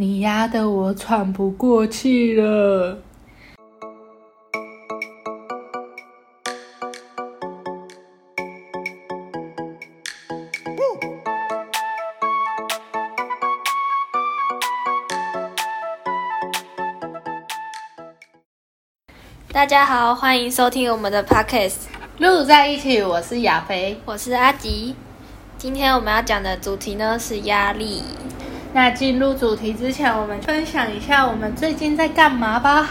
你压得我喘不过气了。大家好，欢迎收听我们的 podcast，录在一起，我是亚飞。我是阿吉。今天我们要讲的主题呢是压力。那进入主题之前，我们分享一下我们最近在干嘛吧。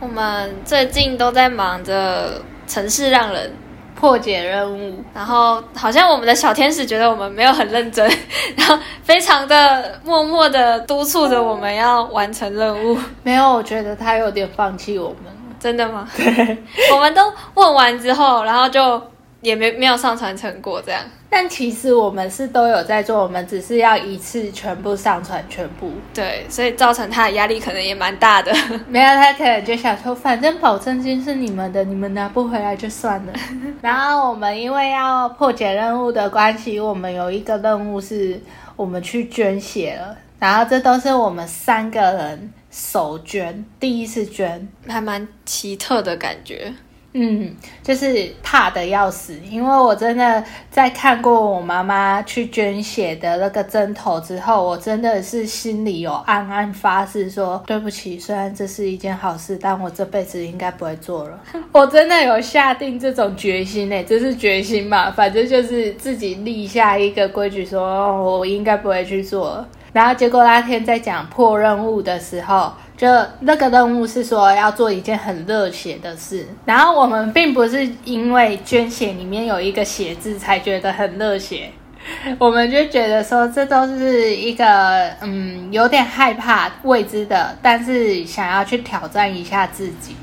我们最近都在忙着城市让人破解任务，然后好像我们的小天使觉得我们没有很认真，然后非常的默默的督促着我们要完成任务。没有，我觉得他有点放弃我们。真的吗？对，我们都问完之后，然后就也没没有上传成果这样。但其实我们是都有在做，我们只是要一次全部上传全部。对，所以造成他的压力可能也蛮大的。没有，他可能就想说，反正保证金是你们的，你们拿不回来就算了。然后我们因为要破解任务的关系，我们有一个任务是我们去捐血了。然后这都是我们三个人。手捐，第一次捐，还蛮奇特的感觉。嗯，就是怕的要死，因为我真的在看过我妈妈去捐血的那个针头之后，我真的是心里有暗暗发誓说，对不起，虽然这是一件好事，但我这辈子应该不会做了。我真的有下定这种决心呢，这是决心嘛，反正就是自己立下一个规矩，说我应该不会去做。然后结果那天在讲破任务的时候，就那个任务是说要做一件很热血的事。然后我们并不是因为捐血里面有一个血字才觉得很热血，我们就觉得说这都是一个嗯有点害怕未知的，但是想要去挑战一下自己，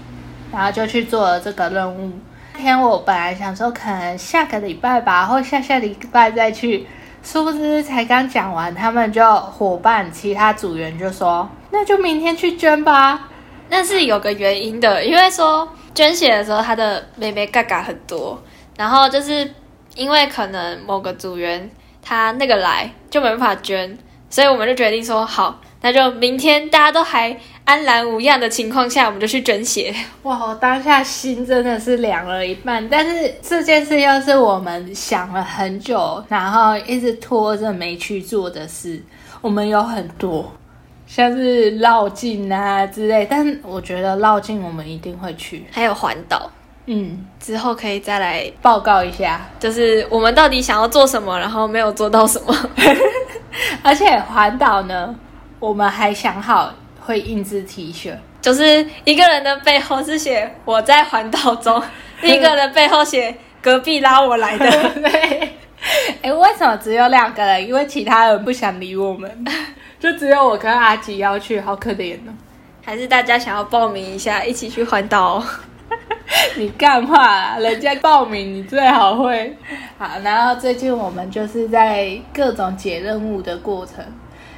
然后就去做了这个任务。那天我本来想说可能下个礼拜吧，或下下礼拜再去。殊不知才刚讲完，他们就伙伴其他组员就说：“那就明天去捐吧。”那是有个原因的，因为说捐血的时候他的妹妹嘎嘎很多，然后就是因为可能某个组员他那个来就没办法捐，所以我们就决定说好。那就明天大家都还安然无恙的情况下，我们就去捐血。哇，我当下心真的是凉了一半。但是这件事又是我们想了很久，然后一直拖着没去做的事。我们有很多，像是绕境啊之类。但我觉得绕境我们一定会去，还有环岛。嗯，之后可以再来报告一下，就是我们到底想要做什么，然后没有做到什么。而且环岛呢？我们还想好会印制 T 恤，就是一个人的背后是写我在环岛中，另 一个人背后写隔壁拉我来的。对，哎，为什么只有两个人？因为其他人不想理我们，就只有我跟阿吉要去，好可怜哦。还是大家想要报名一下，一起去环岛？你干嘛？人家报名，你最好会。好，然后最近我们就是在各种解任务的过程。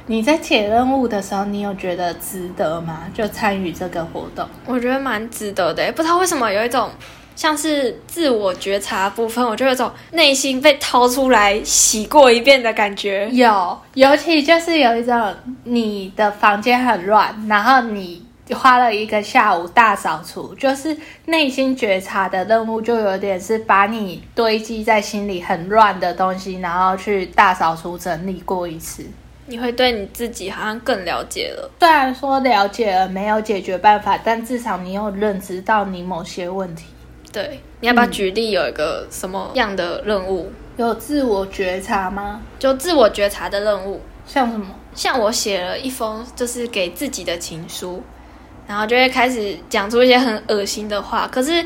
你在解任务的时候，你有觉得值得吗？就参与这个活动，我觉得蛮值得的。不知道为什么有一种像是自我觉察部分，我就有种内心被掏出来洗过一遍的感觉。有，尤其就是有一种你的房间很乱，然后你花了一个下午大扫除，就是内心觉察的任务，就有点是把你堆积在心里很乱的东西，然后去大扫除整理过一次。你会对你自己好像更了解了。虽然说了解了没有解决办法，但至少你有认知到你某些问题。对，你要不要举例有一个什么样的任务？有自我觉察吗？就自我觉察的任务，像什么？像我写了一封就是给自己的情书，然后就会开始讲出一些很恶心的话。可是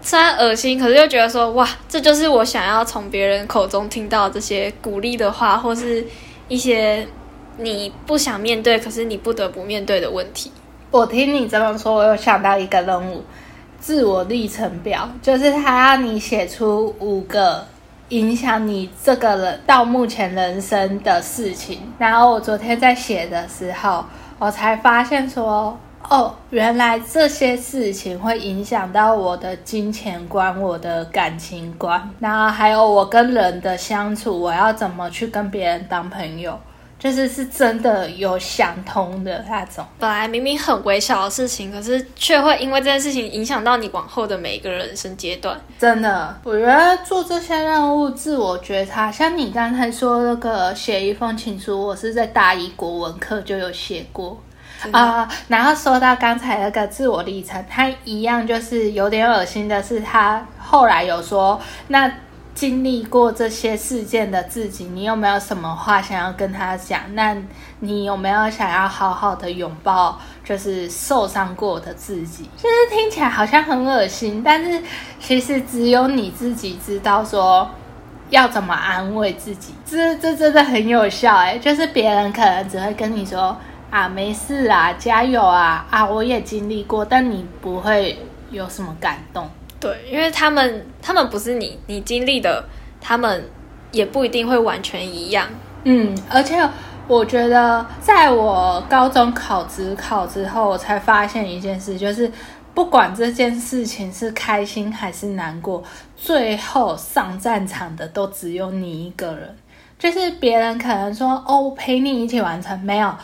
虽然恶心，可是又觉得说哇，这就是我想要从别人口中听到这些鼓励的话，或是。一些你不想面对，可是你不得不面对的问题。我听你这么说，我有想到一个任务——自我历程表，就是他要你写出五个影响你这个人到目前人生的事情。然后我昨天在写的时候，我才发现说。哦，原来这些事情会影响到我的金钱观、我的感情观，然后还有我跟人的相处，我要怎么去跟别人当朋友。就是是真的有想通的那种。本来明明很微小的事情，可是却会因为这件事情影响到你往后的每一个人生阶段。真的，我觉得做这些任务，自我觉察，像你刚才说那个写一封情书，我是在大一国文课就有写过。啊，然后说到刚才那个自我历程，他一样就是有点恶心的是，他后来有说，那经历过这些事件的自己，你有没有什么话想要跟他讲？那你有没有想要好好的拥抱，就是受伤过的自己？就是听起来好像很恶心，但是其实只有你自己知道说要怎么安慰自己，这这真的很有效哎，就是别人可能只会跟你说。啊，没事啊，加油啊！啊，我也经历过，但你不会有什么感动。对，因为他们，他们不是你，你经历的，他们也不一定会完全一样。嗯，而且我觉得，在我高中考职考之后，我才发现一件事，就是不管这件事情是开心还是难过，最后上战场的都只有你一个人。就是别人可能说：“哦，陪你一起完成。”没有。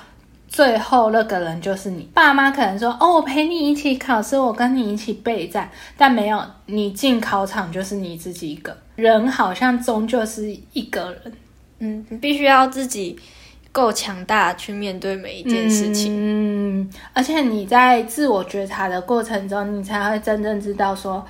最后那个人就是你爸妈，可能说哦，我陪你一起考试，我跟你一起备战，但没有你进考场就是你自己一个人，好像终究是一个人。嗯，你必须要自己够强大去面对每一件事情。嗯，而且你在自我觉察的过程中，你才会真正知道说，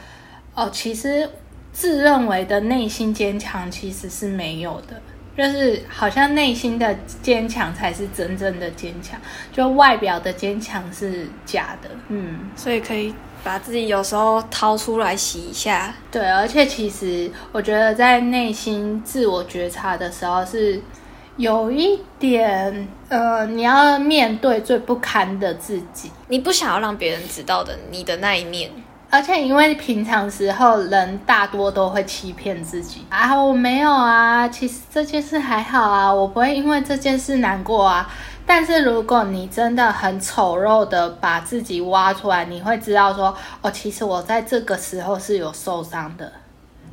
哦，其实自认为的内心坚强其实是没有的。就是好像内心的坚强才是真正的坚强，就外表的坚强是假的。嗯，所以可以把自己有时候掏出来洗一下。对，而且其实我觉得在内心自我觉察的时候是有一点，呃，你要面对最不堪的自己，你不想要让别人知道的你的那一面。而且因为平常时候人大多都会欺骗自己啊，我没有啊，其实这件事还好啊，我不会因为这件事难过啊。但是如果你真的很丑陋的把自己挖出来，你会知道说，哦，其实我在这个时候是有受伤的，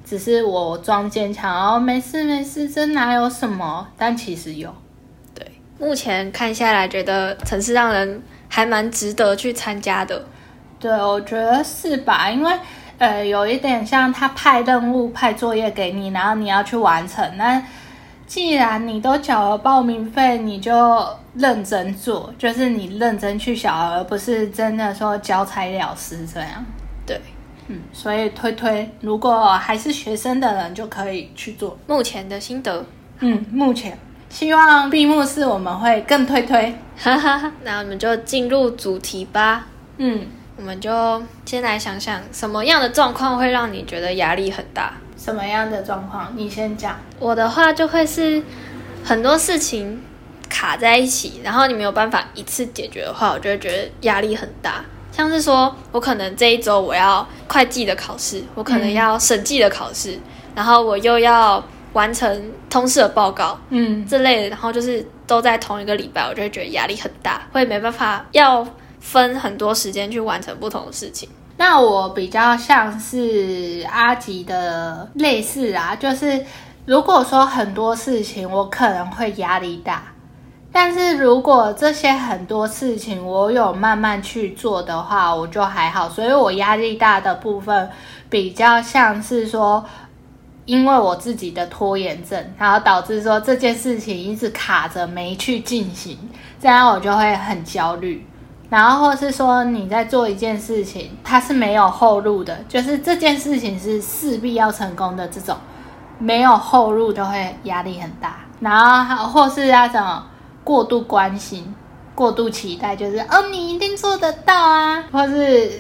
只是我装坚强哦，没事没事，这哪有什么？但其实有。对，目前看下来，觉得城市让人还蛮值得去参加的。对，我觉得是吧？因为，呃，有一点像他派任务、派作业给你，然后你要去完成。那既然你都缴了报名费，你就认真做，就是你认真去小，而不是真的说交差了事这样。对，嗯，所以推推，如果还是学生的人就可以去做。目前的心得，嗯，目前希望闭幕式我们会更推推。哈哈，那我们就进入主题吧。嗯。我们就先来想想什么样的状况会让你觉得压力很大？什么样的状况？你先讲。我的话就会是很多事情卡在一起，然后你没有办法一次解决的话，我就会觉得压力很大。像是说我可能这一周我要会计的考试，我可能要审计的考试，然后我又要完成通识的报告，嗯，这类的，然后就是都在同一个礼拜，我就会觉得压力很大，会没办法要。分很多时间去完成不同的事情。那我比较像是阿吉的类似啊，就是如果说很多事情我可能会压力大，但是如果这些很多事情我有慢慢去做的话，我就还好。所以我压力大的部分比较像是说，因为我自己的拖延症，然后导致说这件事情一直卡着没去进行，这样我就会很焦虑。然后或是说你在做一件事情，它是没有后路的，就是这件事情是势必要成功的这种，没有后路就会压力很大。然后或是那种过度关心、过度期待，就是哦你一定做得到啊，或是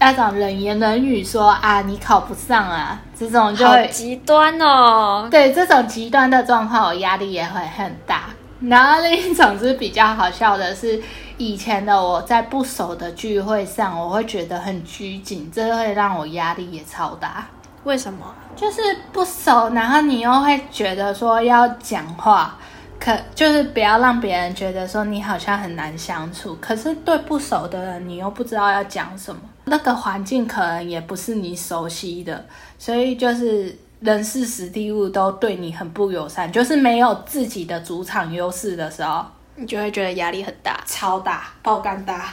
那种冷言冷语说啊你考不上啊，这种就会极端哦。对这种极端的状况，我压力也会很大。然后另一种是比较好笑的是。以前的我在不熟的聚会上，我会觉得很拘谨，这会让我压力也超大。为什么？就是不熟，然后你又会觉得说要讲话，可就是不要让别人觉得说你好像很难相处。可是对不熟的人，你又不知道要讲什么，那个环境可能也不是你熟悉的，所以就是人事实地物都对你很不友善，就是没有自己的主场优势的时候，你就会觉得压力很大。超大，爆肝大，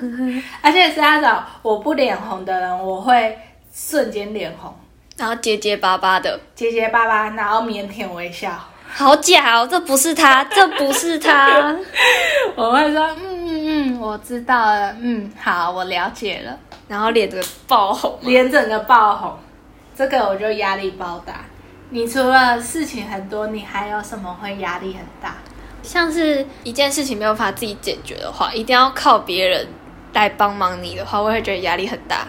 而且是那种我不脸红的人，我会瞬间脸红，然后结结巴巴的，结结巴巴，然后腼腆微笑。好假哦！这不是他，这不是他。我会说，嗯嗯嗯，我知道了，嗯，好，我了解了。然后脸整个爆红，脸整个爆红，这个我就压力爆大。你除了事情很多，你还有什么会压力很大？像是一件事情没有办法自己解决的话，一定要靠别人来帮忙你的话，我会觉得压力很大。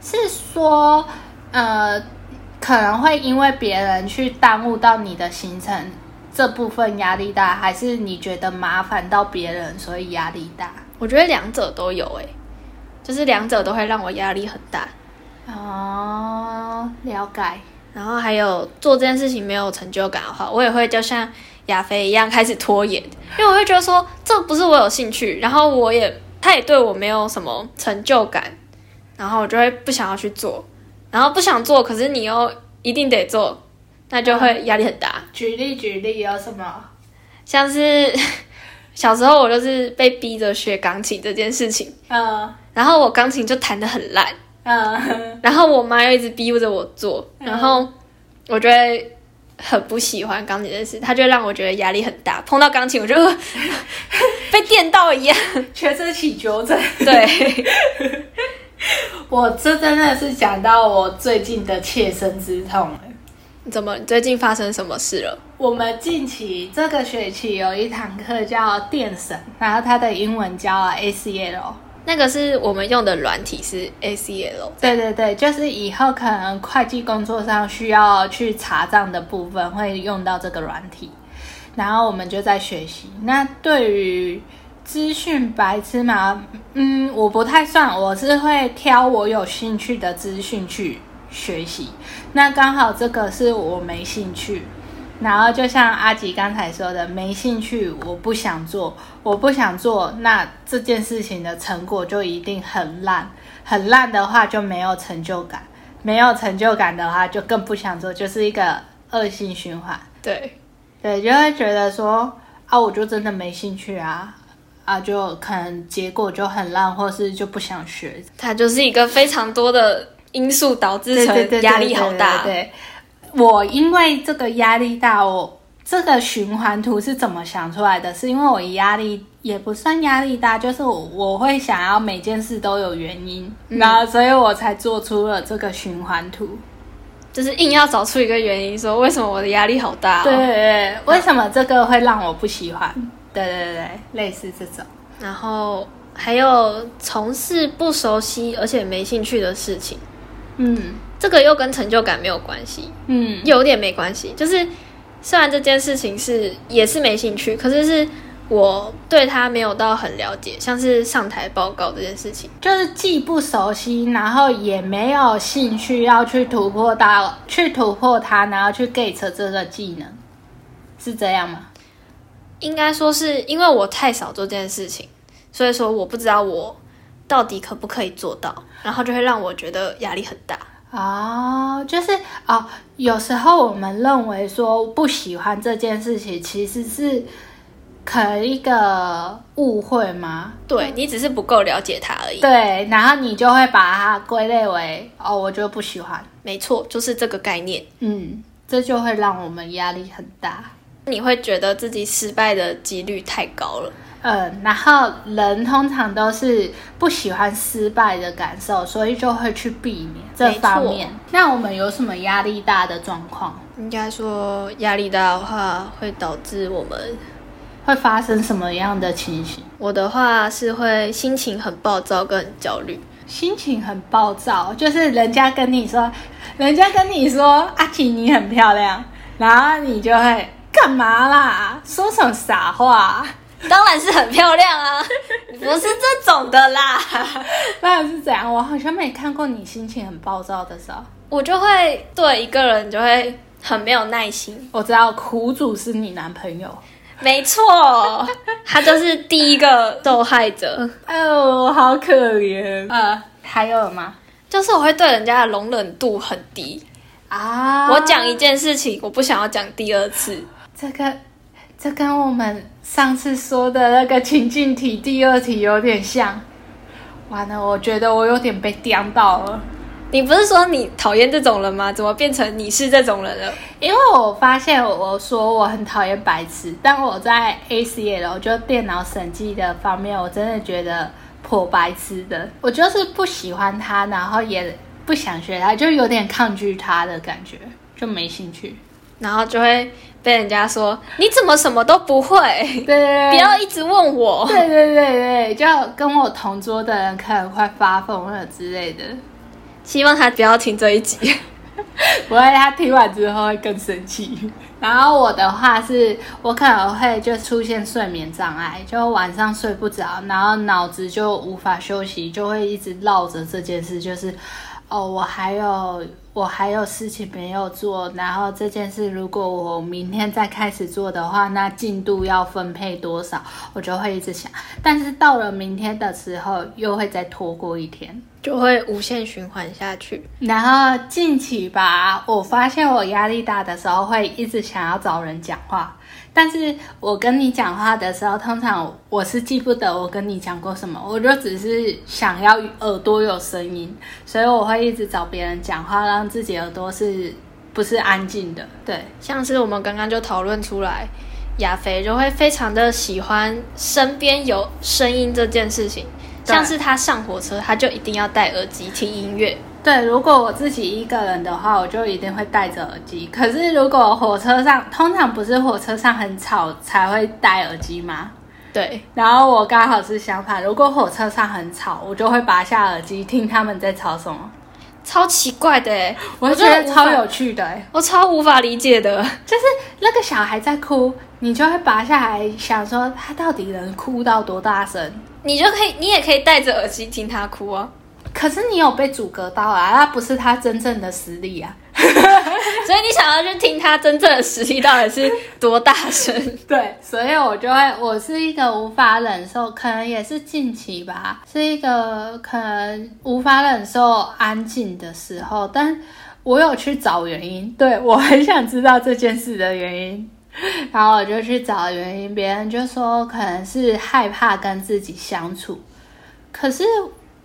是说，呃，可能会因为别人去耽误到你的行程，这部分压力大，还是你觉得麻烦到别人，所以压力大？我觉得两者都有，诶，就是两者都会让我压力很大。哦，了解。然后还有做这件事情没有成就感的话，我也会就像亚飞一样开始拖延，因为我会觉得说这不是我有兴趣，然后我也他也对我没有什么成就感，然后我就会不想要去做，然后不想做，可是你又一定得做，那就会压力很大。举例举例有什么？像是小时候我就是被逼着学钢琴这件事情，嗯然后我钢琴就弹得很烂。嗯，然后我妈又一直逼着我做，然后我就会很不喜欢钢琴这件事，它就让我觉得压力很大。碰到钢琴，我就 被电到一样，全身起纠正。对，我这真的是讲到我最近的切身之痛了。怎么？最近发生什么事了？我们近期这个学期有一堂课叫电神，然后它的英文叫 ACL。那个是我们用的软体是 ACL。对对对，就是以后可能会计工作上需要去查账的部分会用到这个软体，然后我们就在学习。那对于资讯白痴嘛，嗯，我不太算，我是会挑我有兴趣的资讯去学习。那刚好这个是我没兴趣。然后就像阿吉刚才说的，没兴趣，我不想做，我不想做，那这件事情的成果就一定很烂，很烂的话就没有成就感，没有成就感的话就更不想做，就是一个恶性循环。对，对，就会觉得说啊，我就真的没兴趣啊，啊，就可能结果就很烂，或是就不想学。它就是一个非常多的因素导致成压力好大。对对对我因为这个压力大，我这个循环图是怎么想出来的？是因为我压力也不算压力大，就是我我会想要每件事都有原因，然后所以我才做出了这个循环图。就是硬要找出一个原因，说为什么我的压力好大、哦。对对对，为什么这个会让我不喜欢？对对对对，类似这种。然后还有从事不熟悉而且没兴趣的事情，嗯这个又跟成就感没有关系，嗯有点没关系。就是虽然这件事情是也是没兴趣，可是是我对他没有到很了解，像是上台报告这件事情。就是既不熟悉，然后也没有兴趣要去突破到，去突破它，然后去 get 这个技能，是这样吗？应该说是因为我太少做这件事情，所以说我不知道我到底可不可以做到，然后就会让我觉得压力很大。哦，就是哦，有时候我们认为说不喜欢这件事情，其实是可能一个误会吗？对你只是不够了解他而已。对，然后你就会把它归类为哦，我就不喜欢。没错，就是这个概念。嗯，这就会让我们压力很大。你会觉得自己失败的几率太高了。嗯，然后人通常都是不喜欢失败的感受，所以就会去避免这方面。那我们有什么压力大的状况？应该说压力大的话，会导致我们。会发生什么样的情形？我的话是会心情很暴躁跟很焦虑。心情很暴躁，就是人家跟你说，人家跟你说阿奇你很漂亮，然后你就会干嘛啦？说什么傻话？当然是很漂亮啊，不是这种的啦。当然是这样，我好像没看过你心情很暴躁的时候。我就会对一个人就会很没有耐心。我知道苦主是你男朋友，没错，他就是第一个受害者。哎 呦，好可怜。呃，还有吗？就是我会对人家的容忍度很低。啊，我讲一件事情，我不想要讲第二次。这个，这跟我们上次说的那个情境题第二题有点像。完了，我觉得我有点被刁到了。你不是说你讨厌这种人吗？怎么变成你是这种人了？因为我发现我说我很讨厌白痴，但我在 ACL 就电脑审计的方面，我真的觉得颇白痴的。我就是不喜欢他，然后也不想学他，就有点抗拒他的感觉，就没兴趣。然后就会被人家说你怎么什么都不会？对对对，不要一直问我。对对对对，就跟我同桌的人可能快发疯了之类的。希望他不要听这一集，不会，他听完之后会更生气。然后我的话是，我可能会就出现睡眠障碍，就晚上睡不着，然后脑子就无法休息，就会一直绕着这件事，就是哦，我还有。我还有事情没有做，然后这件事如果我明天再开始做的话，那进度要分配多少，我就会一直想。但是到了明天的时候，又会再拖过一天，就会无限循环下去。然后近期吧，我发现我压力大的时候，会一直想要找人讲话。但是我跟你讲话的时候，通常我是记不得我跟你讲过什么，我就只是想要耳朵有声音，所以我会一直找别人讲话，让自己耳朵是不是安静的。对，像是我们刚刚就讨论出来，亚肥就会非常的喜欢身边有声音这件事情，像是他上火车，他就一定要戴耳机听音乐。对，如果我自己一个人的话，我就一定会戴着耳机。可是如果火车上，通常不是火车上很吵才会戴耳机吗？对。然后我刚好是相反，如果火车上很吵，我就会拔下耳机听他们在吵什么。超奇怪的，我觉得超有趣的，我超无法理解的，就是那个小孩在哭，你就会拔下来想说他到底能哭到多大声？你就可以，你也可以戴着耳机听他哭啊。可是你有被阻隔到啊，那不是他真正的实力啊，所以你想要去听他真正的实力到底是多大声？对，所以我就会，我是一个无法忍受，可能也是近期吧，是一个可能无法忍受安静的时候，但我有去找原因，对我很想知道这件事的原因，然后我就去找原因，别人就说可能是害怕跟自己相处，可是。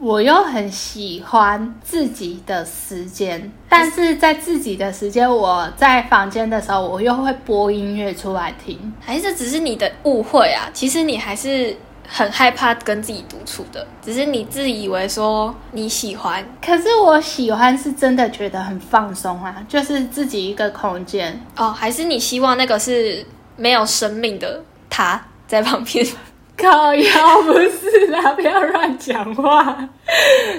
我又很喜欢自己的时间，但是在自己的时间，我在房间的时候，我又会播音乐出来听。还是只是你的误会啊？其实你还是很害怕跟自己独处的，只是你自以为说你喜欢。可是我喜欢是真的觉得很放松啊，就是自己一个空间哦。还是你希望那个是没有生命的他在旁边？靠腰不是啦，不要乱讲话。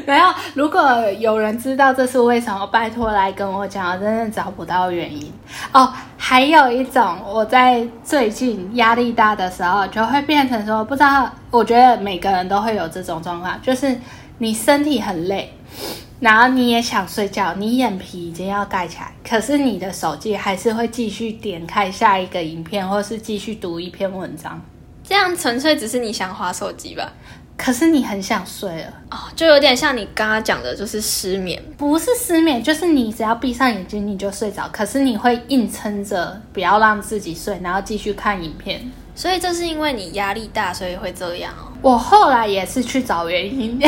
然后，如果有人知道这是为什么，拜托来跟我讲，我真的找不到原因哦。还有一种，我在最近压力大的时候，就会变成说，不知道。我觉得每个人都会有这种状况，就是你身体很累，然后你也想睡觉，你眼皮已经要盖起来，可是你的手机还是会继续点开下一个影片，或是继续读一篇文章。这样纯粹只是你想划手机吧？可是你很想睡了哦，就有点像你刚刚讲的，就是失眠。不是失眠，就是你只要闭上眼睛你就睡着，可是你会硬撑着不要让自己睡，然后继续看影片。所以这是因为你压力大，所以会这样哦。我后来也是去找原因。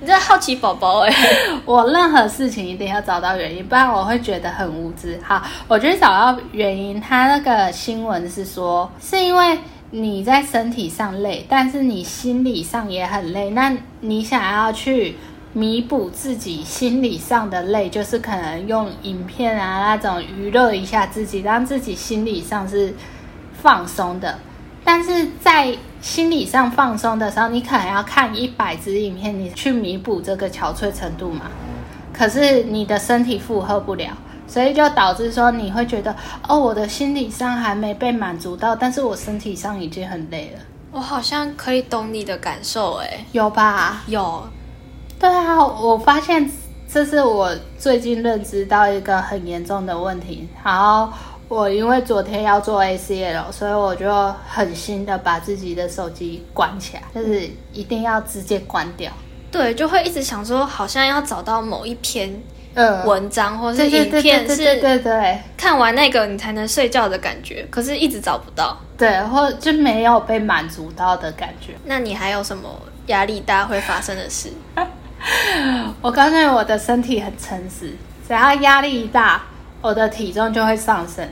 你这好奇宝宝哎！我任何事情一定要找到原因，不然我会觉得很无知。好，我觉得找到原因，他那个新闻是说是因为。你在身体上累，但是你心理上也很累。那你想要去弥补自己心理上的累，就是可能用影片啊那种娱乐一下自己，让自己心理上是放松的。但是在心理上放松的时候，你可能要看一百支影片，你去弥补这个憔悴程度嘛？可是你的身体负荷不了。所以就导致说你会觉得哦，我的心理上还没被满足到，但是我身体上已经很累了。我好像可以懂你的感受，哎，有吧？有。对啊，我发现这是我最近认知到一个很严重的问题。然后我因为昨天要做 ACL，所以我就狠心的把自己的手机关起来，就是一定要直接关掉。对，就会一直想说，好像要找到某一篇。嗯，文章或是影片，对对对是对对看完那个你才能睡觉的感觉，可是一直找不到。对，或就没有被满足到的感觉。那你还有什么压力大会发生的事？我告诉你，我的身体很诚实，只要压力一大，我的体重就会上升，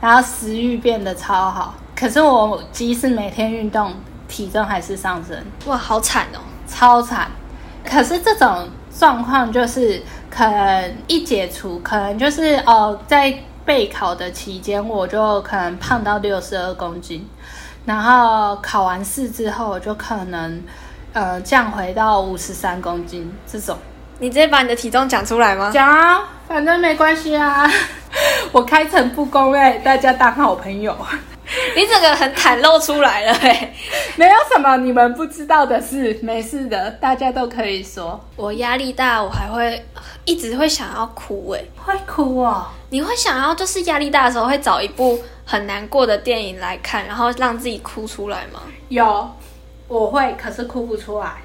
然后食欲变得超好。可是我即使每天运动，体重还是上升，哇，好惨哦！超惨。可是这种状况就是可能一解除，可能就是哦，在备考的期间，我就可能胖到六十二公斤，然后考完试之后，我就可能呃降回到五十三公斤这种。你直接把你的体重讲出来吗？讲啊，反正没关系啊，我开诚布公哎、大家当好朋友，你整个很袒露出来了哎、没有什么你们不知道的事，没事的，大家都可以说。我压力大，我还会一直会想要哭哎、会哭哦，你会想要就是压力大的时候会找一部很难过的电影来看，然后让自己哭出来吗？有，我会，可是哭不出来。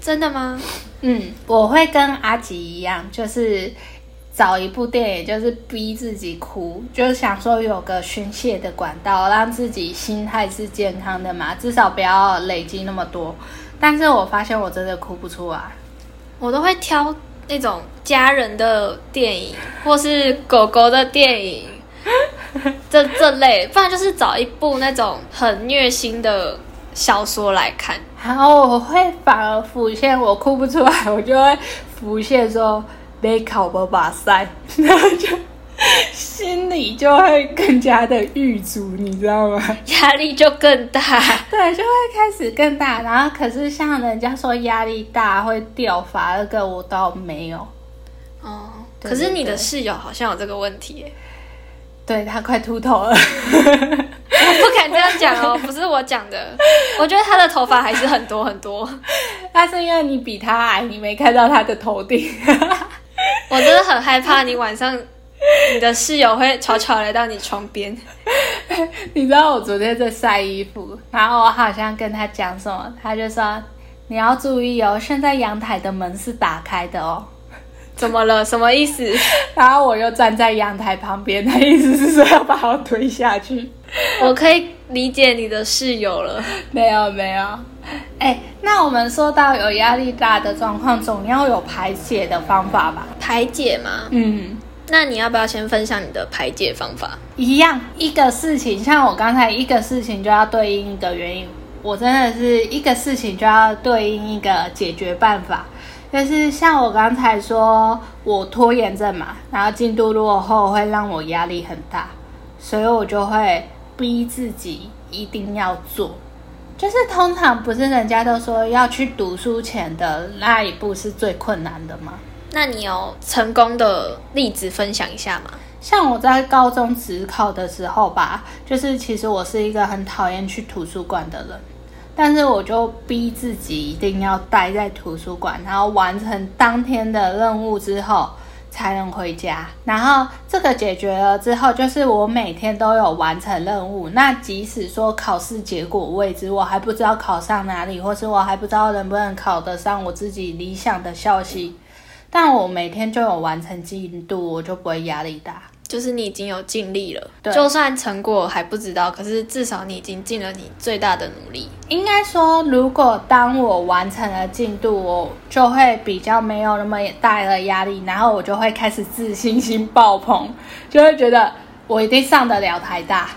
真的吗？嗯，我会跟阿吉一样，就是找一部电影，就是逼自己哭，就是想说有个宣泄的管道，让自己心态是健康的嘛，至少不要累积那么多。但是我发现我真的哭不出来。我都会挑那种家人的电影，或是狗狗的电影，这这类，不然就是找一部那种很虐心的小说来看。然后我会反而浮现，我哭不出来，我就会浮现说被考不把赛，然后就心里就会更加的郁卒，你知道吗？压力就更大。对，就会开始更大。然后可是像人家说压力大会掉发，那个我倒没有。哦，对可是你的室友好像有这个问题耶，对他快秃头了，我 不敢这样讲哦，不是我讲的。我觉得他的头发还是很多很多，那是因为你比他矮，你没看到他的头顶。我真的很害怕你晚上你的室友会悄悄来到你床边。你知道我昨天在晒衣服，然后我好像跟他讲什么，他就说你要注意哦，现在阳台的门是打开的哦。怎么了？什么意思？然后我又站在阳台旁边，他意思是说要把我推下去。我可以理解你的室友了。没有没有，哎，那我们说到有压力大的状况，总要有排解的方法吧？排解吗？嗯，那你要不要先分享你的排解方法？一样一个事情，像我刚才一个事情就要对应一个原因，我真的是一个事情就要对应一个解决办法。就是像我刚才说，我拖延症嘛，然后进度落后会让我压力很大，所以我就会逼自己一定要做。就是通常不是人家都说要去读书前的那一步是最困难的吗？那你有成功的例子分享一下吗？像我在高中职考的时候吧，就是其实我是一个很讨厌去图书馆的人，但是我就逼自己一定要待在图书馆，然后完成当天的任务之后才能回家。然后这个解决了之后，就是我每天都有完成任务。那即使说考试结果未知，我还不知道考上哪里，或是我还不知道能不能考得上我自己理想的校系，但我每天就有完成进度，我就不会压力大。就是你已经有尽力了，对就算成果还不知道，可是至少你已经尽了你最大的努力。应该说，如果当我完成了进度，我就会比较没有那么大的压力，然后我就会开始自信心爆棚，就会觉得我一定上得了台大。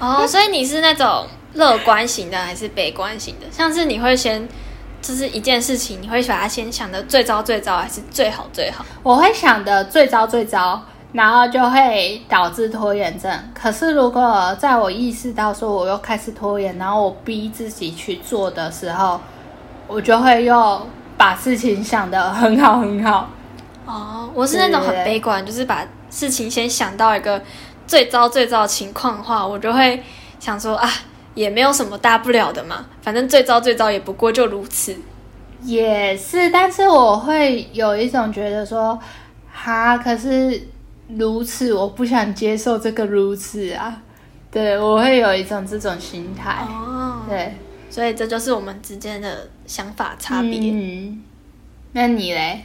哦，所以你是那种乐观型的还是悲观型的？像是你会先，就是一件事情，你会把它先想的最糟最糟，还是最好最好？我会想的最糟最糟，然后就会导致拖延症。可是如果在我意识到说我又开始拖延，然后我逼自己去做的时候，我就会又把事情想得很好很好。哦，我是那种很悲观，就是把事情先想到一个最糟最糟的情况的话，我就会想说啊，也没有什么大不了的嘛，反正最糟最糟也不过就如此。也是，但是我会有一种觉得说，哈，可是如此，我不想接受这个如此啊。对，我会有一种这种心态。哦，对，所以这就是我们之间的想法差别。嗯，那你嘞？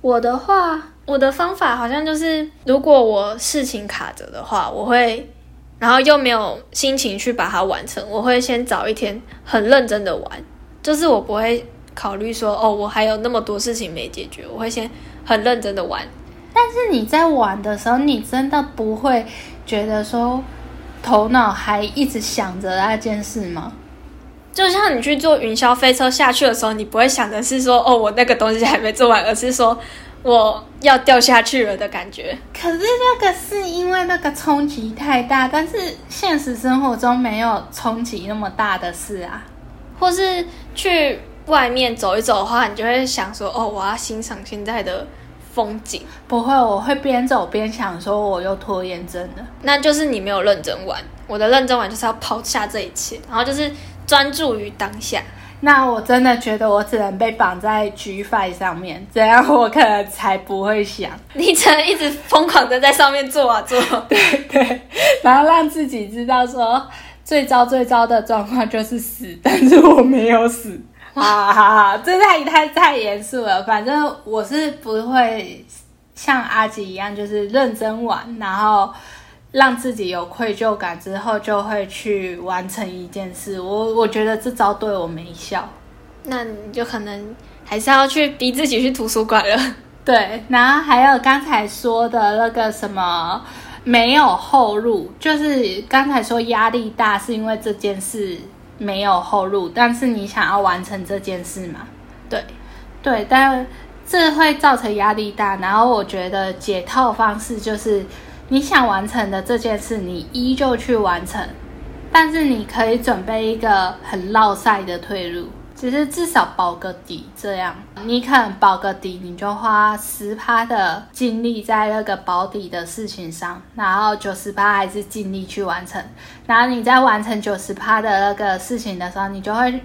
我的话，我的方法好像就是，如果我事情卡着的话，我会，然后又没有心情去把它完成，我会先找一天很认真的玩，就是我不会考虑说，哦，我还有那么多事情没解决，我会先很认真的玩。但是你在玩的时候，你真的不会觉得说头脑还一直想着那件事吗？就像你去坐云霄飞车下去的时候，你不会想的是说，哦，我那个东西还没做完，而是说我要掉下去了的感觉。可是那个是因为那个冲击太大，但是现实生活中没有冲击那么大的事啊。或是去外面走一走的话，你就会想说，哦，我要欣赏现在的风景，不会，我会边走边想说我又拖延症了。那就是你没有认真玩。我的认真玩就是要抛下这一切，然后就是专注于当下。那我真的觉得我只能被绑在 G Five 上面，这样我可能才不会想。你只能一直疯狂的在上面做啊做。对对，然后让自己知道说最糟最糟的状况就是死，但是我没有死。哈哈哈，这太太太严肃了。反正我是不会像阿吉一样，就是认真玩，然后让自己有愧疚感之后，就会去完成一件事。我我觉得这招对我没效。那你就可能还是要去逼自己去图书馆了。对，然后还有刚才说的那个什么没有后路，就是刚才说压力大是因为这件事没有后路，但是你想要完成这件事嘛？对，对，但这会造成压力大。然后我觉得解套方式就是你想完成的这件事，你依旧去完成，但是你可以准备一个很绕赛的退路。只是至少保个底，这样你可能保个底，你就花十趴的精力在那个保底的事情上，然后九十趴还是尽力去完成。然后你在完成九十趴的那个事情的时候，你就会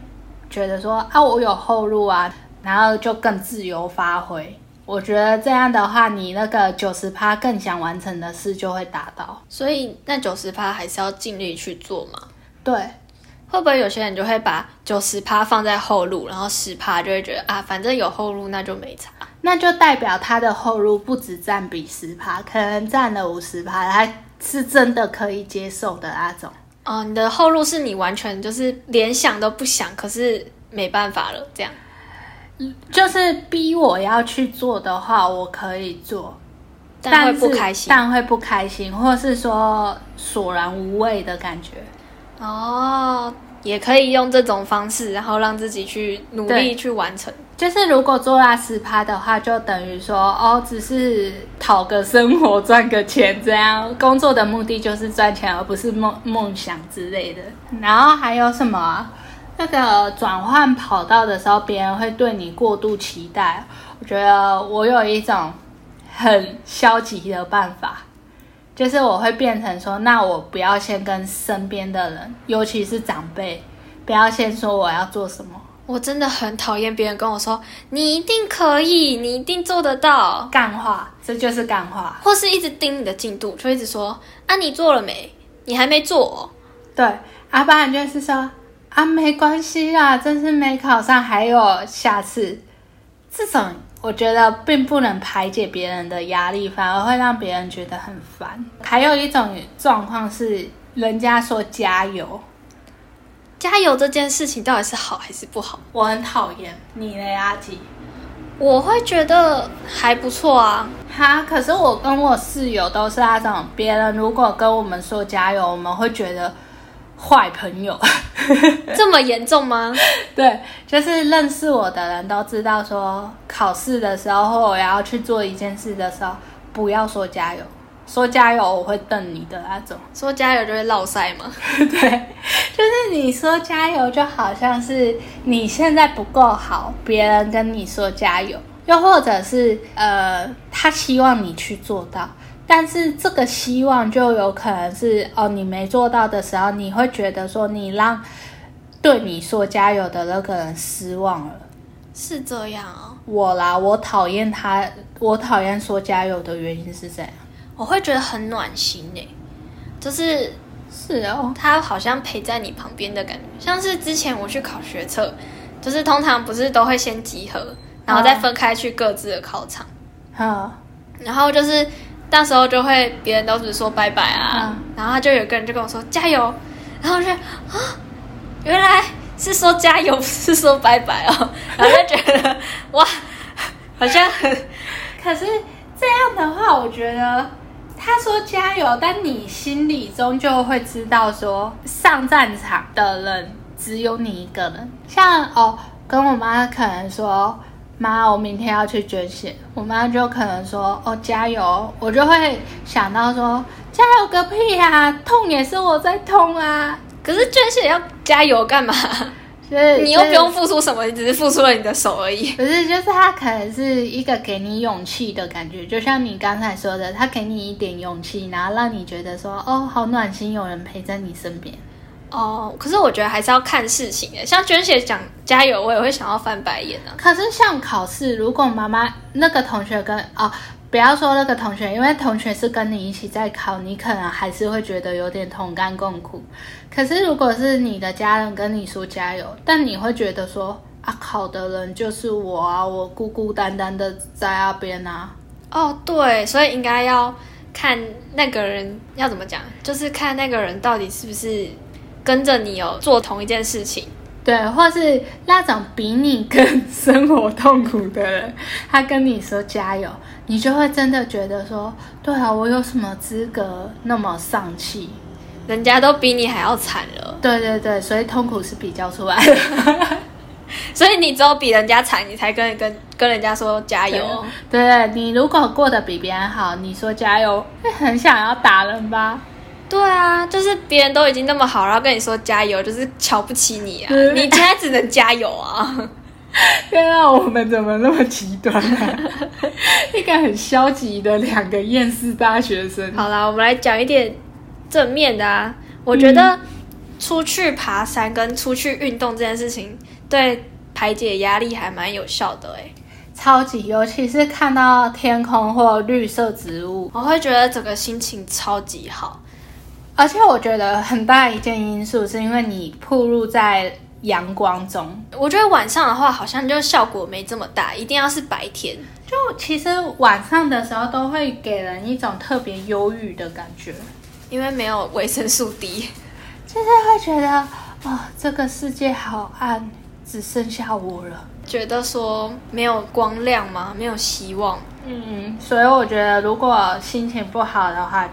觉得说啊，我有后路啊，然后就更自由发挥。我觉得这样的话，你那个九十趴更想完成的事就会达到。所以那九十趴还是要尽力去做嘛。对，会不会有些人就会把九十趴放在后路，然后十趴就会觉得啊，反正有后路那就没差。那就代表他的后路不止占比十趴，可能占了五十趴，他是真的可以接受的那种。哦，你的后路是你完全就是连想都不想，可是没办法了，这样。就是逼我要去做的话，我可以做，但会不开心。但会不开心，或是说索然无味的感觉。哦，也可以用这种方式，然后让自己去努力去完成。就是如果做到十趴的话，就等于说哦，只是讨个生活、赚个钱这样。工作的目的就是赚钱，而不是梦梦想之类的。然后还有什么啊、那个转换跑道的时候，别人会对你过度期待。我觉得我有一种很消极的办法，就是我会变成说，那我不要先跟身边的人，尤其是长辈，不要先说我要做什么。我真的很讨厌别人跟我说你一定可以，你一定做得到，干话，这就是干话。或是一直盯你的进度，就一直说啊你做了没？你还没做哦、对，阿爸就是说啊，没关系啦，真是没考上，还有下次。这种我觉得并不能排解别人的压力，反而会让别人觉得很烦。还有一种状况是，人家说加油，加油这件事情到底是好还是不好？我很讨厌你嘞，阿吉。我会觉得还不错啊。哈，可是我跟我室友都是那种，别人如果跟我们说加油，我们会觉得坏朋友。这么严重吗？对，就是认识我的人都知道说，考试的时候或我要去做一件事的时候，不要说加油，说加油我会瞪你的那种。说加油就会落塞吗？对，就是你说加油，就好像是你现在不够好，别人跟你说加油，又或者是呃，他希望你去做到。但是这个希望就有可能是哦，你没做到的时候，你会觉得说你让对你说加油的那个人失望了。是这样哦，我啦，我讨厌他，我讨厌说加油的原因是这样。我会觉得很暖心呢，就是是哦，他好像陪在你旁边的感觉，像是之前我去考学测，就是通常不是都会先集合，然后再分开去各自的考场。哈，然后就是那时候就会别人都只说拜拜啊，然后他就有个人就跟我说加油，然后我就啊，原来是说加油，不是说拜拜哦，然后就觉得哇，好像很，可是这样的话，我觉得他说加油，但你心里终究会知道说上战场的人只有你一个人，像哦，跟我妈可能说。妈，我明天要去捐血，我妈就可能说：“哦，加油！”我就会想到说：“加油个屁呀，痛也是我在痛啊！”可是捐血要加油干嘛？就是你又不用付出什么，你只是付出了你的手而已。不是，就是他可能是一个给你勇气的感觉，就像你刚才说的，他给你一点勇气，然后让你觉得说：“哦，好暖心，有人陪在你身边。”哦，可是我觉得还是要看事情诶。像娟姐讲加油，我也会想要翻白眼啊。可是像考试，如果妈妈那个同学跟哦，不要说那个同学，因为同学是跟你一起在考，你可能还是会觉得有点同甘共苦。可是如果是你的家人跟你说加油，但你会觉得说啊，考的人就是我啊，我孤孤单单的在那边啊。哦，对，所以应该要看那个人要怎么讲，就是看那个人到底是不是。跟着你有做同一件事情，对，或是那种比你更生活痛苦的人，他跟你说加油，你就会真的觉得说，对啊，我有什么资格那么丧气？人家都比你还要惨了。对对对，所以痛苦是比较出来的，所以你只有比人家惨，你才跟跟跟人家说加油。对对，你如果过得比别人好，你说加油，会很想要打人吧？对啊，就是别人都已经那么好，然后跟你说加油，就是瞧不起你啊！你现在只能加油啊！天啊，我们怎么那么极端啊？一个很消极的两个厌世大学生。好啦，我们来讲一点正面的啊！我觉得出去爬山跟出去运动这件事情，对排解压力还蛮有效的哎，超级，尤其是看到天空或绿色植物，我会觉得整个心情超级好。而且我觉得很大一件因素是因为你暴露在阳光中，我觉得晚上的话好像就效果没这么大，一定要是白天。就其实晚上的时候都会给人一种特别忧郁的感觉，因为没有维生素 D，就是会觉得哦，这个世界好暗，只剩下我了，觉得说没有光亮吗？没有希望。嗯，所以我觉得如果心情不好的话。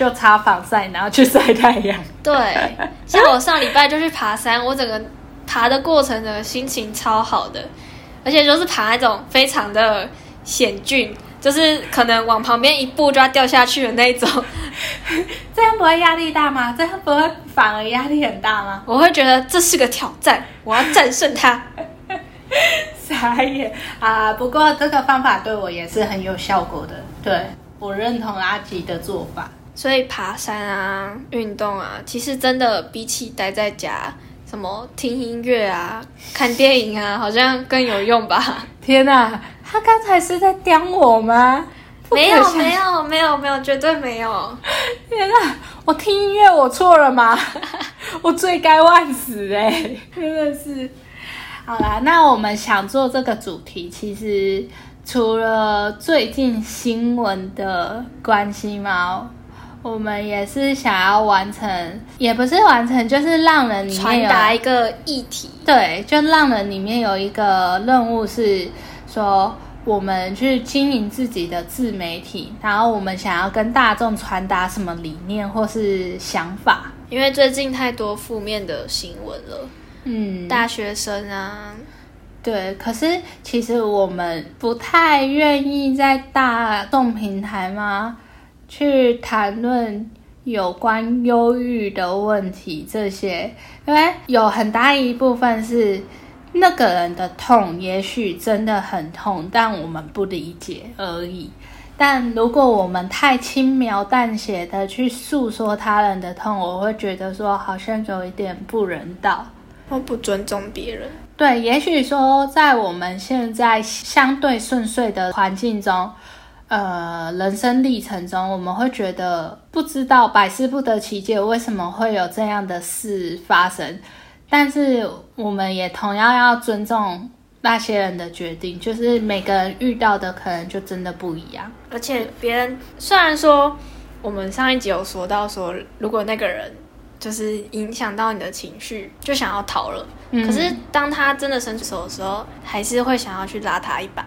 就擦防晒，然后去晒太阳。对，像我上礼拜就去爬山，我整个爬的过程的心情超好的，而且就是爬那种非常的险峻，就是可能往旁边一步就要掉下去的那种。这样不会压力大吗？这样不会反而压力很大吗？我会觉得这是个挑战，我要战胜它。傻眼啊！不过这个方法对我也是很有效果的，对我认同阿吉的做法。所以爬山啊，运动啊，其实真的比起待在家，什么听音乐啊、看电影啊，好像更有用吧？天哪，他刚才是在刁我吗？没有，没有，没有，没有，绝对没有！天哪，我听音乐我错了吗？我罪该万死哎！真的是。好啦，那我们想做这个主题，其实除了最近新闻的关系吗？我们也是想要完成，也不是完成，就是让人传达一个议题。对，就让人里面有一个任务是说，我们去经营自己的自媒体，然后我们想要跟大众传达什么理念或是想法。因为最近太多负面的新闻了，嗯，大学生啊，对。可是其实我们不太愿意在大众平台吗？去谈论有关忧郁的问题，这些，因为有很大一部分是那个人的痛，也许真的很痛，但我们不理解而已。但如果我们太轻描淡写的去诉说他人的痛，我会觉得说好像有一点不人道，或不尊重别人。对，也许说在我们现在相对顺遂的环境中。呃，人生历程中，我们会觉得不知道百思不得其解，为什么会有这样的事发生？但是，我们也同样要尊重那些人的决定，就是每个人遇到的可能就真的不一样。而且别人虽然说我们上一集有说到说，如果那个人就是影响到你的情绪，就想要逃了。嗯可是当他真的伸出手的时候，还是会想要去拉他一把。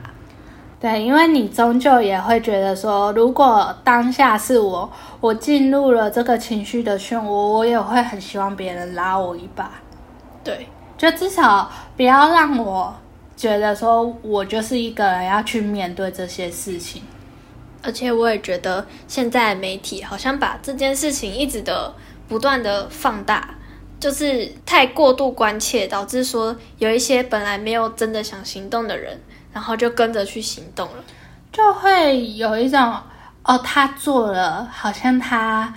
对，因为你终究也会觉得说，如果当下是我，我进入了这个情绪的漩涡，我也会很希望别人拉我一把，对，就至少不要让我觉得说我就是一个人要去面对这些事情。而且我也觉得现在媒体好像把这件事情一直的不断的放大，就是太过度关切，导致说有一些本来没有真的想行动的人，然后就跟着去行动了。就会有一种哦，他做了，好像他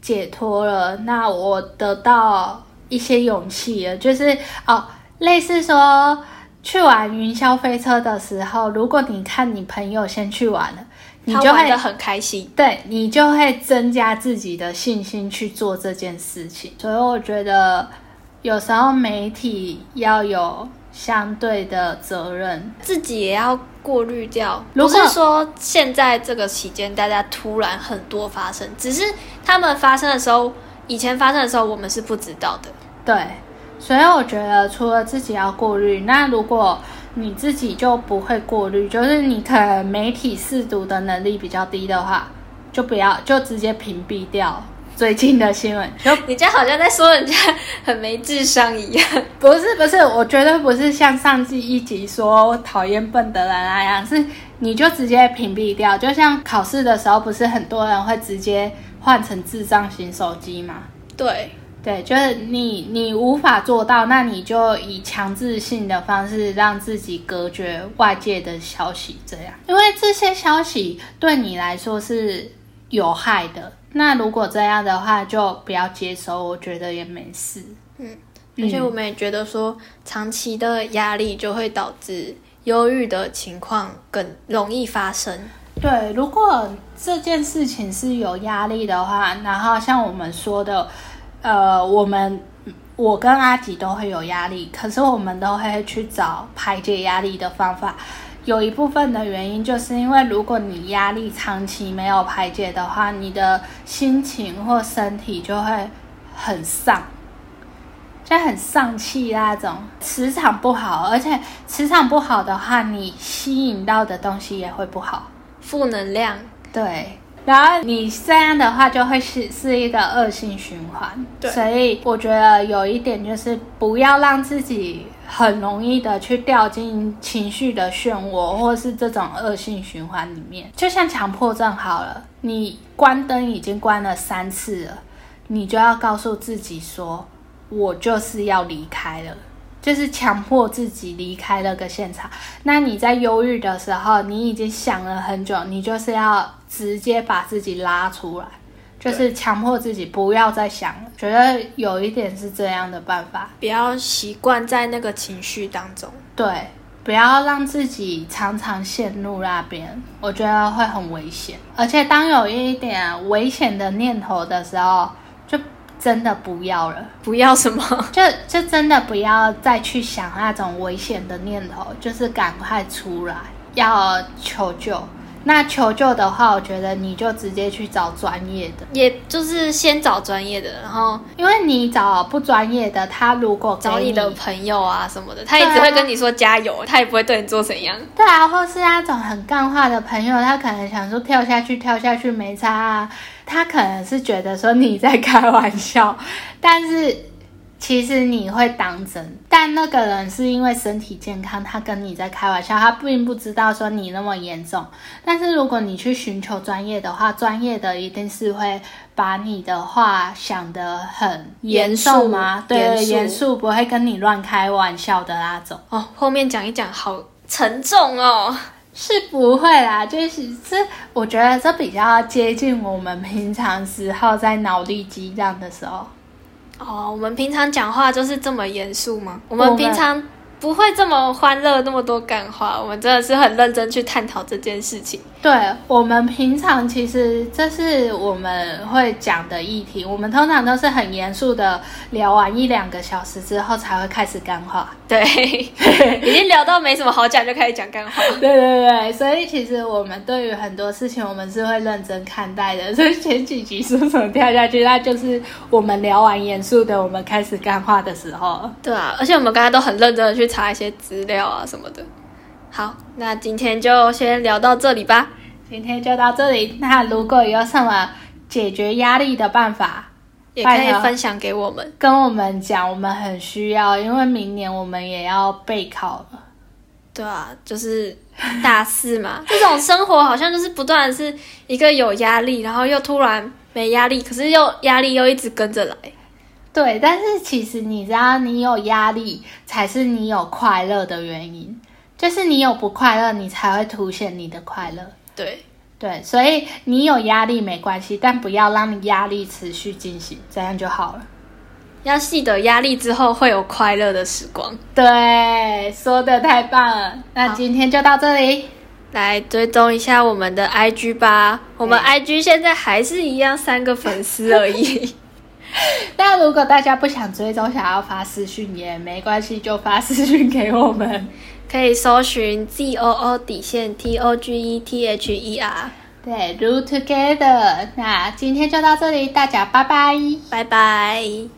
解脱了，那我得到一些勇气了。就是哦，类似说去玩云霄飞车的时候，如果你看你朋友先去玩了，你就会很开心，对你就会增加自己的信心去做这件事情。所以我觉得有时候媒体要有相对的责任。自己也要过滤掉。如果不是说现在这个期间大家突然很多发生，只是他们发生的时候，以前发生的时候我们是不知道的。对，所以我觉得除了自己要过滤，那如果你自己就不会过滤，就是你可能媒体试读的能力比较低的话，就不要就直接屏蔽掉最近的新闻。就 你这样好像在说人家很没智商一样。不是不是，我绝对不是像上季一集说我讨厌笨的人那样，是你就直接屏蔽掉。就像考试的时候，不是很多人会直接换成智障型手机吗？对，对，就是你你无法做到，那你就以强制性的方式让自己隔绝外界的消息，这样，因为这些消息对你来说是有害的。那如果这样的话，就不要接收，我觉得也没事。嗯而且我们也觉得说，长期的压力就会导致忧郁的情况更容易发生。对，如果这件事情是有压力的话，然后像我们说的，呃，我们我跟阿吉都会有压力，可是我们都会去找排解压力的方法。有一部分的原因，就是因为如果你压力长期没有排解的话，你的心情或身体就会很丧，就很丧气那种，磁场不好，而且磁场不好的话，你吸引到的东西也会不好。负能量，对，然后你这样的话就会是是一个恶性循环。对所以我觉得有一点就是不要让自己很容易的去掉进情绪的漩涡，或是这种恶性循环里面。就像强迫症好了，你关灯已经关了三次了，你就要告诉自己说，我就是要离开了。就是强迫自己离开那个现场。那你在忧郁的时候，你已经想了很久，你就是要直接把自己拉出来，就是强迫自己不要再想了。觉得有一点是这样的办法，不要习惯在那个情绪当中。对，不要让自己常常陷入那边，我觉得会很危险。而且当有一点危险的念头的时候，就真的不要了。不要什么？就就真的不要再去想那种危险的念头，就是赶快出来，要求救。那求救的话，我觉得你就直接去找专业的，也就是先找专业的，然后因为你找不专业的，他如果给找你的朋友啊什么的，他也只会跟你说加油，他也不会对你做怎样。对啊，或是那种很干话的朋友，他可能想说跳下去，跳下去没差啊。他可能是觉得说你在开玩笑，但是其实你会当真。但那个人是因为身体健康，他跟你在开玩笑，他并不知道说你那么严重。但是如果你去寻求专业的话，专业的一定是会把你的话想得很严肃吗？对，严肃严肃，不会跟你乱开玩笑的那种。哦，后面讲一讲，好沉重哦。是不会啦，就是这，我觉得这比较接近我们平常时候在脑力激荡的时候。哦，我们平常讲话就是这么严肃吗？我们平常不会这么欢乐，那么多干话。我们真的是很认真去探讨这件事情。对我们平常其实这是我们会讲的议题，我们通常都是很严肃的聊完一两个小时之后才会开始干话。对，已经聊到没什么好讲，就开始讲干话。对对对，所以其实我们对于很多事情，我们是会认真看待的。所以前几集说什么跳下去，那就是我们聊完严肃的，我们开始干话的时候。对啊，而且我们刚才都很认真的去查一些资料啊什么的。好，那今天就先聊到这里吧。今天就到这里。那如果有什么解决压力的办法，也可以分享给我们，跟我们讲，我们很需要，因为明年我们也要备考了。对啊，就是大四嘛，这种生活好像就是不断是一个有压力，然后又突然没压力，可是又压力又一直跟着来。对，但是其实你知道，你有压力才是你有快乐的原因。就是你有不快乐，你才会凸显你的快乐。对对，所以你有压力没关系，但不要让你压力持续进行，这样就好了。要记得压力之后会有快乐的时光。对，说的太棒了。那今天就到这里，来追踪一下我们的 IG 吧。我们 IG 现在还是一样三个粉丝而已。那如果大家不想追踪，想要发私讯也没关系，就发私讯给我们。可以搜寻 Z O O 底线 T O G E T H E R，对，Root Together。那今天就到这里，大家拜拜，拜拜。